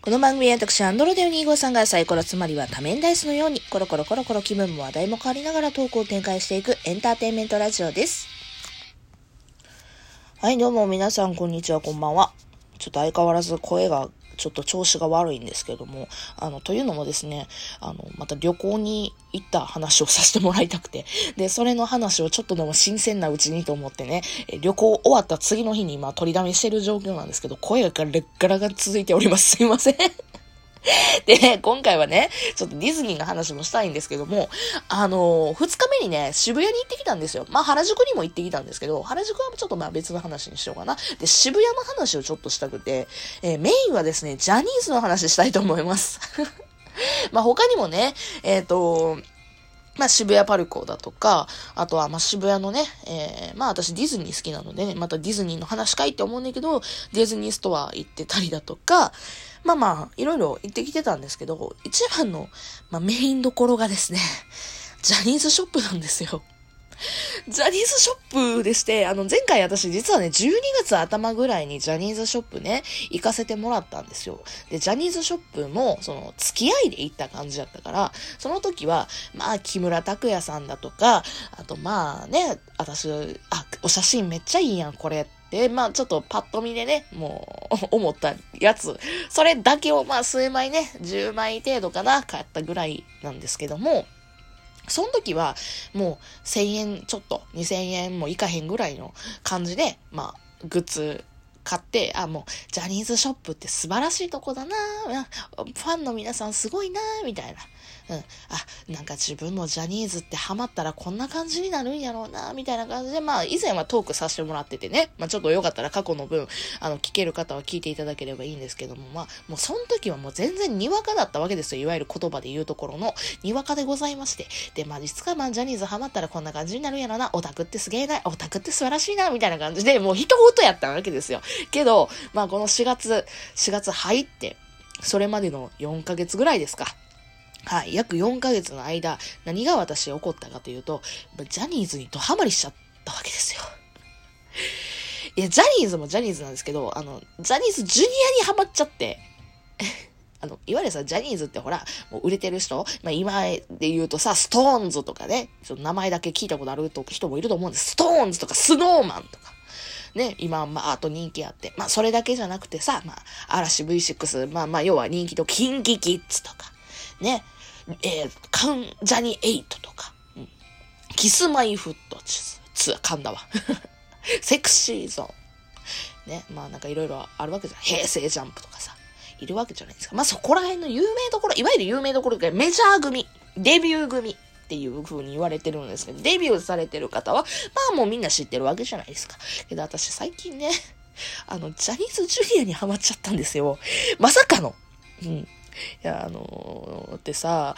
この番組は私、アンドロデオ25さんがサイコロつまりは多面ダイスのように、コロコロコロコロ気分も話題も変わりながらトークを展開していくエンターテインメントラジオです。はい、どうも皆さん、こんにちは、こんばんは。ちょっと相変わらず声がちょっと調子が悪いんですけども、あの、というのもですね、あの、また旅行に行った話をさせてもらいたくて、で、それの話をちょっとでも新鮮なうちにと思ってね、旅行終わった次の日に今取りだめしてる状況なんですけど、声がガラッガラが続いております。すいません。で、ね今回はね、ちょっとディズニーの話もしたいんですけども、あのー、二日目にね、渋谷に行ってきたんですよ。まあ、原宿にも行ってきたんですけど、原宿はちょっとまあ別の話にしようかな。で、渋谷の話をちょっとしたくて、えー、メインはですね、ジャニーズの話したいと思います。まあ、他にもね、えっ、ー、と、まあ、渋谷パルコだとか、あとは、ま、渋谷のね、えー、まあ、私ディズニー好きなのでね、またディズニーの話かいって思うんだけど、ディズニーストア行ってたりだとか、まあまあ、いろいろ行ってきてたんですけど、一番の、まあ、メインどころがですね、ジャニーズショップなんですよ。ジャニーズショップでして、あの、前回私実はね、12月頭ぐらいにジャニーズショップね、行かせてもらったんですよ。で、ジャニーズショップも、その、付き合いで行った感じだったから、その時は、まあ、木村拓哉さんだとか、あとまあね、私、あ、お写真めっちゃいいやん、これで、まあちょっとパッと見でね、もう 思ったやつ、それだけをまあ数枚ね、10枚程度かな、買ったぐらいなんですけども、その時は、もう1000円ちょっと、2000円もいかへんぐらいの感じで、まあ、グッズ買って、あ、もう、ジャニーズショップって素晴らしいとこだなファンの皆さんすごいなみたいな。うん。あ、なんか自分もジャニーズってハマったらこんな感じになるんやろうなみたいな感じで、まあ、以前はトークさせてもらっててね、まあ、ちょっとよかったら過去の分、あの、聞ける方は聞いていただければいいんですけども、まあ、もうその時はもう全然にわかだったわけですよ。いわゆる言葉で言うところの、にわかでございまして。で、まあ、実はまあ、ジャニーズハマったらこんな感じになるんやろな、オタクってすげえな、オタクって素晴らしいな、みたいな感じで、もう一言やったわけですよ。けど、まあこの4月、4月入って、それまでの4ヶ月ぐらいですか。はい、約4ヶ月の間、何が私起こったかというと、ジャニーズにドハマりしちゃったわけですよ。いや、ジャニーズもジャニーズなんですけど、あの、ジャニーズジュニアにハマっちゃって、あの、いわゆるさ、ジャニーズってほら、もう売れてる人、まあ今で言うとさ、ストーンズとかね、ちょっと名前だけ聞いたことある人もいると思うんです。ストーンズとかスノーマンとか。ね、今、まあ、あと人気あって。まあ、それだけじゃなくてさ、まあ、嵐 V6、まあまあ、要は人気と、キンキキッズとか、ね、えー、カン、ジャニエイトとか、うん、キスマイフットツ、ツ、噛んだわ。セクシーゾーン。ね、まあなんかいろいろあるわけじゃん。平成ジャンプとかさ、いるわけじゃないですか。まあそこら辺の有名どころ、いわゆる有名どころがメジャー組、デビュー組。っていう風に言われてるんですけど、デビューされてる方は、まあもうみんな知ってるわけじゃないですか。けど私最近ね、あの、ジャニーズジュニアにハマっちゃったんですよ。まさかの。うん。いや、あのー、ってさ、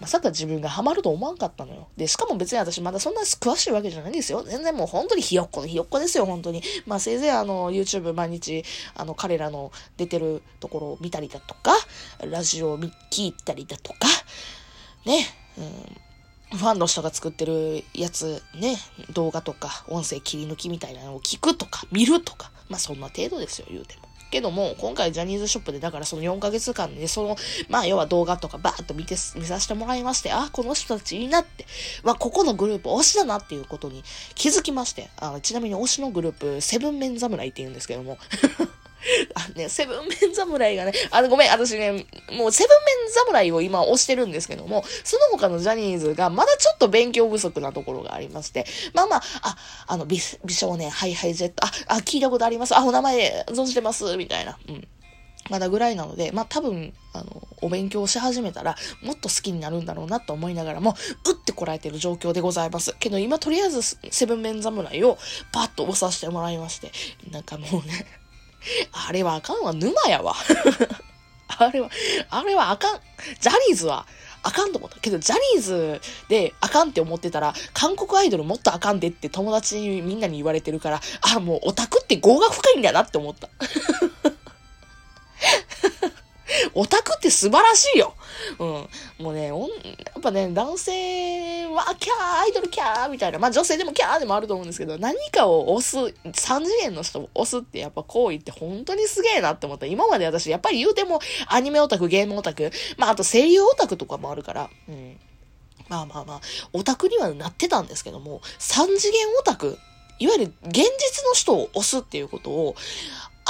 まさか自分がハマると思わんかったのよ。で、しかも別に私まだそんな詳しいわけじゃないんですよ。全然もう本当にひよっこのひよっこですよ、本当に。まあせいぜいあの、YouTube 毎日、あの、彼らの出てるところを見たりだとか、ラジオを聞いたりだとか、ね、うん、ファンの人が作ってるやつね、動画とか音声切り抜きみたいなのを聞くとか見るとか、まあそんな程度ですよ、言うても。けども、今回ジャニーズショップで、だからその4ヶ月間で、その、まあ要は動画とかバーッと見て、見させてもらいまして、あ、この人たちいいなって、まあここのグループ推しだなっていうことに気づきまして、あちなみに推しのグループ、セブンメン侍って言うんですけども、あね、セブンメン侍がね、あの、ごめん、私ね、もうセブンメン侍を今推してるんですけども、その他のジャニーズがまだちょっと勉強不足なところがありまして、まあまあ、あ、あの、美美少年、ハイハイジェット、あ、あ、聞いたことあります、あ、お名前存じてます、みたいな。うん。まだぐらいなので、まあ多分、あの、お勉強し始めたら、もっと好きになるんだろうなと思いながらも、打ってこられてる状況でございます。けど今とりあえず、セブンメン侍をパッと押させてもらいまして、なんかもうね、あれはあかんわ、沼やわ。あれは、あれはあかん。ジャニーズはあかんと思った。けど、ジャニーズであかんって思ってたら、韓国アイドルもっとあかんでって友達にみんなに言われてるから、あ、もうオタクって業が深いんだなって思った。オタクって素晴らしいよ。うん。もうね、やっぱね、男性わー、キャー、アイドルキャーみたいな。まあ女性でもキャーでもあると思うんですけど、何かを押す、3次元の人を押すってやっぱ行為って本当にすげえなって思った。今まで私、やっぱり言うてもアニメオタク、ゲームオタク、まああと声優オタクとかもあるから、うん。まあまあまあ、オタクにはなってたんですけども、3次元オタク、いわゆる現実の人を押すっていうことを、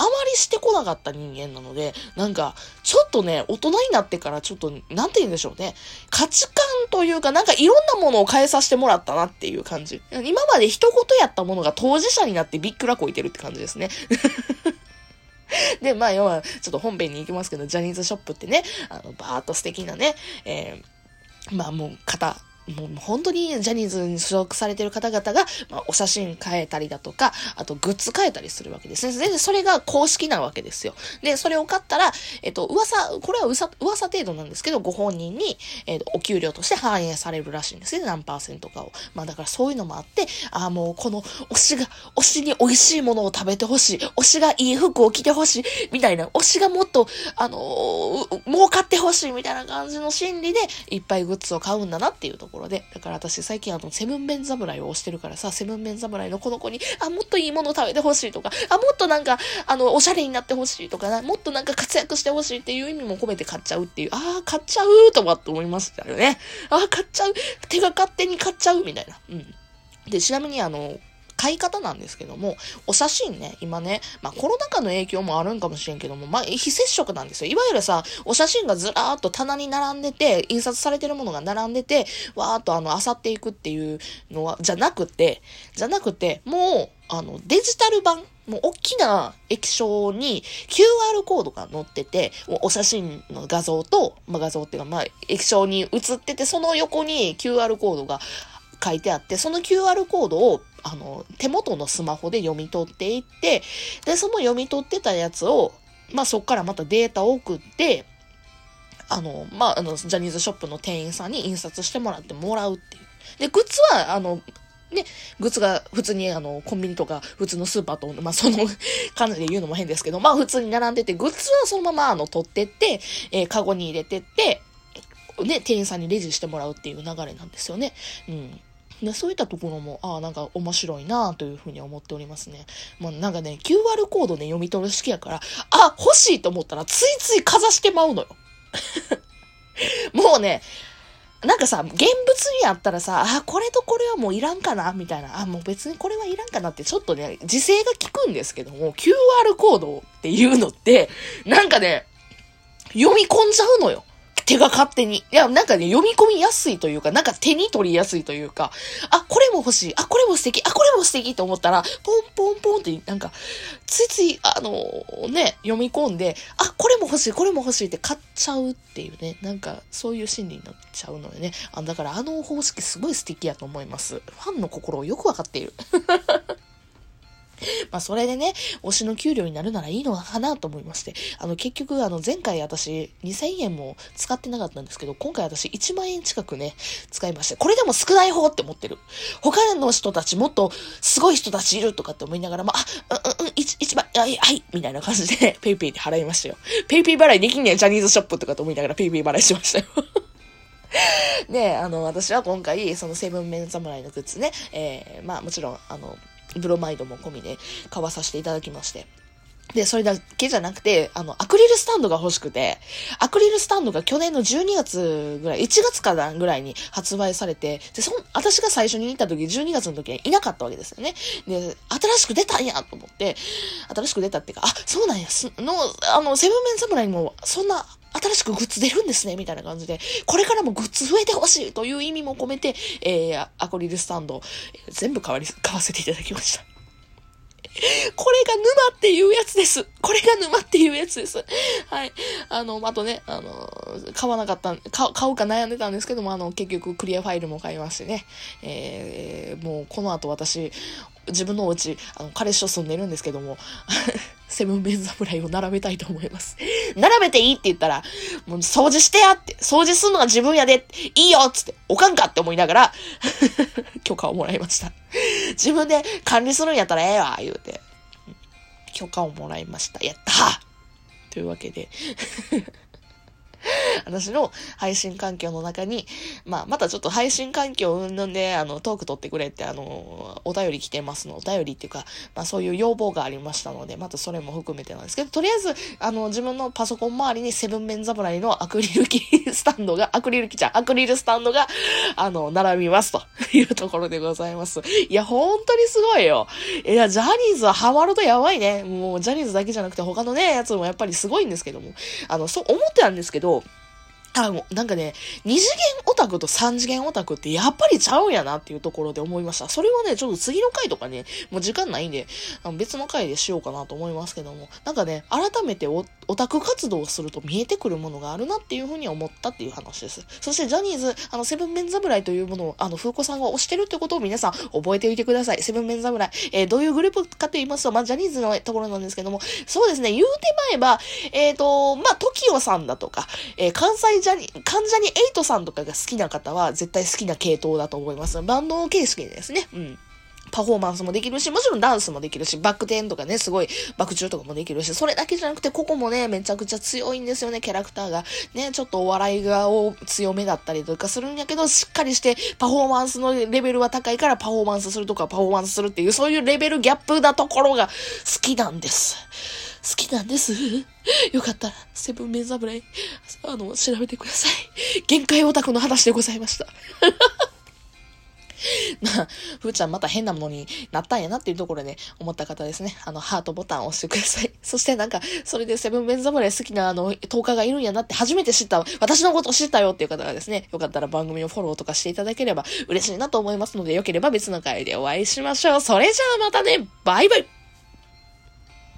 あまりしてこなかった人間なので、なんか、ちょっとね、大人になってからちょっと、なんて言うんでしょうね。価値観というか、なんかいろんなものを変えさせてもらったなっていう感じ。今まで一言やったものが当事者になってびっくらこいてるって感じですね。で、まあ、要は、ちょっと本編に行きますけど、ジャニーズショップってね、あの、バーっと素敵なね、えー、まあもう、方、もう本当にジャニーズに所属されてる方々が、まあ、お写真変えたりだとか、あとグッズ変えたりするわけですね。で、それが公式なわけですよ。で、それを買ったら、えっと、噂、これは噂噂程度なんですけど、ご本人に、えっと、お給料として反映されるらしいんですね。何パーセントかを。まあだからそういうのもあって、ああ、もうこの推しが、推しに美味しいものを食べてほしい。推しがいい服を着てほしい。みたいな。推しがもっと、あのー、儲かってほしいみたいな感じの心理で、いっぱいグッズを買うんだなっていうところで。だから私最近あの、セブンメン侍を推してるからさ、セブンメン侍のこの子に、あ、もっといいもの食べてほしいとか、あ、もっとなんか、あの、おしゃれになってほしいとかな、もっとなんか活躍してほしいっていう意味も込めて買っちゃうっていう、ああ、買っちゃうとかって思いましたよね。ああ、買っちゃう。手が勝手に買っちゃうみたいな。うん。で、ちなみにあの、買い方なんですけども、お写真ね、今ね、まあコロナ禍の影響もあるんかもしれんけども、まあ非接触なんですよ。いわゆるさ、お写真がずらーっと棚に並んでて、印刷されてるものが並んでて、わーっとあの、漁っていくっていうのは、じゃなくて、じゃなくて、もう、あの、デジタル版、もう大きな液晶に QR コードが載ってて、お写真の画像と、まあ、画像っていうか、まあ、液晶に映ってて、その横に QR コードが書いてあって、その QR コードを、あの、手元のスマホで読み取っていって、で、その読み取ってたやつを、まあ、そっからまたデータを送って、あの、まあ、あの、ジャニーズショップの店員さんに印刷してもらってもらうっていう。で、グッズは、あの、ね、グッズが普通にあの、コンビニとか普通のスーパーと、まあ、その感じで言うのも変ですけど、まあ、普通に並んでて、グッズはそのままあの、取ってって、えー、カゴに入れてって、ね、店員さんにレジしてもらうっていう流れなんですよね。うん。でそういったところも、ああ、なんか面白いなというふうに思っておりますね。まあなんかね、QR コードね、読み取る式やから、あ、欲しいと思ったらついついかざしてまうのよ。もうね、なんかさ、現物にあったらさ、あ、これとこれはもういらんかなみたいな。あ、もう別にこれはいらんかなって、ちょっとね、時勢が効くんですけども、QR コードっていうのって、なんかね、読み込んじゃうのよ。手が勝手に。いや、なんかね、読み込みやすいというか、なんか手に取りやすいというか、あ、これも欲しい、あ、これも素敵、あ、これも素敵と思ったら、ポンポンポンって、なんか、ついつい、あのー、ね、読み込んで、あ、これも欲しい、これも欲しいって買っちゃうっていうね、なんか、そういう心理になっちゃうのよね。あ、だからあの方式すごい素敵やと思います。ファンの心をよくわかっている。まあ、それでね、推しの給料になるならいいのかなと思いまして、あの、結局、あの、前回私、2000円も使ってなかったんですけど、今回私1万円近くね、使いまして、これでも少ない方って思ってる。他の人たち、もっと、すごい人たちいるとかって思いながら、まあ、うん、うん、1、1万、はい、はい、みたいな感じで、ペイペイで払いましたよ。ペイペイ払いできんねん、ジャニーズショップとかと思いながら、ペイペイ払いしましたよ。で、あの、私は今回、そのセブンメン侍のグッズね、えー、まあもちろん、あの、ブロマイドも込みで買わさせていただきまして。で、それだけじゃなくて、あの、アクリルスタンドが欲しくて、アクリルスタンドが去年の12月ぐらい、1月かなぐらいに発売されて、で、そ私が最初に行った時、12月の時はいなかったわけですよね。で、新しく出たんやと思って、新しく出たっていうか、あ、そうなんや、すの、あの、セブンメン侍にも、そんな新しくグッズ出るんですね、みたいな感じで、これからもグッズ増えてほしいという意味も込めて、えー、アクリルスタンド、全部買わり、買わせていただきました。これが沼っていうやつです。これが沼っていうやつです。はい。あの、あとね、あの、買わなかった買、買うか悩んでたんですけども、あの、結局クリアファイルも買いましてね。えー、もうこの後私、自分のお家、あの、彼氏と住んでるんですけども、セブンベン侍を並べたいと思います。並べていいって言ったら、もう掃除してやって、掃除するのが自分やで、いいよっつって、おかんかって思いながら 許可をもらいました。自分で管理するんやったらええわ、言うて。許可をもらいました。やったというわけで 私の配信環境の中に、まあ、またちょっと配信環境うんぬんで、あの、トーク取ってくれって、あの、お便り来てますの。お便りっていうか、まあ、そういう要望がありましたので、またそれも含めてなんですけど、とりあえず、あの、自分のパソコン周りにセブンメン侍のアクリルキースタンドが、アクリルキじゃんアクリルスタンドが、あの、並びますというところでございます。いや、本当にすごいよ。いや、ジャニーズはハマるとやばいね。もう、ジャニーズだけじゃなくて他のね、やつもやっぱりすごいんですけども。あの、そう思ってたんですけど、とあ、もう、なんかね、二次元オタクと三次元オタクってやっぱりちゃうんやなっていうところで思いました。それはね、ちょっと次の回とかね、もう時間ないんで、あの別の回でしようかなと思いますけども、なんかね、改めてオタク活動をすると見えてくるものがあるなっていうふうに思ったっていう話です。そしてジャニーズ、あの、セブンメン侍というものを、あの、風子さんが推してるってことを皆さん覚えておいてください。セブンメン侍。えー、どういうグループかと言いますと、まあ、ジャニーズのところなんですけども、そうですね、言うてまえば、えっ、ー、と、まあ、TOKIO さんだとか、えー、関西ジャニ、関ジャニエイトさんとかが好きな方は絶対好きな系統だと思います。バンド形式ですね。うん。パフォーマンスもできるし、もちろんダンスもできるし、バック転とかね、すごい爆中とかもできるし、それだけじゃなくて、ここもね、めちゃくちゃ強いんですよね、キャラクターが。ね、ちょっとお笑いが強めだったりとかするんやけど、しっかりしてパフォーマンスのレベルは高いからパフォーマンスするとかパフォーマンスするっていう、そういうレベルギャップなところが好きなんです。好きなんです。よかったら、セブンメン侍、あの、調べてください。限界オタクの話でございました。まあ、ふーちゃんまた変なものになったんやなっていうところでね思った方ですね。あの、ハートボタンを押してください。そしてなんか、それでセブンメン侍好きなあの、10日がいるんやなって初めて知った、私のこと知ったよっていう方がですね、よかったら番組をフォローとかしていただければ嬉しいなと思いますので、よければ別の回でお会いしましょう。それじゃあまたね、バイバイ